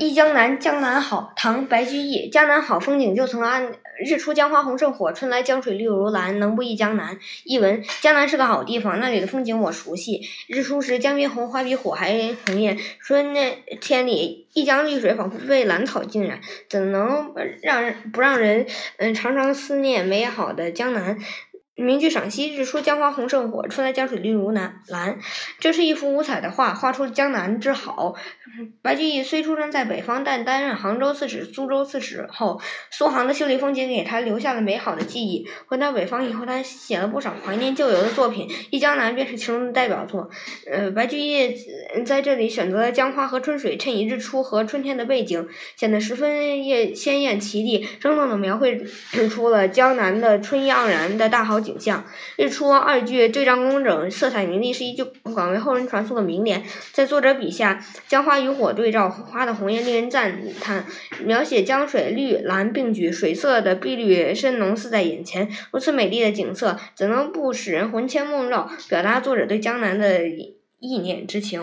忆江南，江南好。唐·白居易。江南好，风景旧曾谙。日出江花红胜火，春来江水绿如蓝。能不忆江南？译文：江南是个好地方，那里的风景我熟悉。日出时，江边红，花比火还红艳。春天里，一江绿水仿佛被蓝草浸染，怎能让人不让人嗯常常思念美好的江南？名句赏析：日出江花红胜火，春来江水绿如蓝。蓝，这是一幅五彩的画，画出了江南之好。白居易虽出生在北方，但担任杭州刺史、苏州刺史后，苏杭的秀丽风景给他留下了美好的记忆。回到北方以后，他写了不少怀念旧游的作品，《忆江南》便是其中的代表作。呃，白居易在这里选择了江花和春水，衬以日出和春天的背景，显得十分艳鲜艳奇丽，生动地描绘出了江南的春意盎然的大好景。景象，日出二句对仗工整，色彩明丽，是一句广为后人传颂的名联。在作者笔下，江花与火对照，花的红艳令人赞叹，描写江水绿蓝并举，水色的碧绿深浓似在眼前。如此美丽的景色，怎能不使人魂牵梦绕，表达作者对江南的意念之情？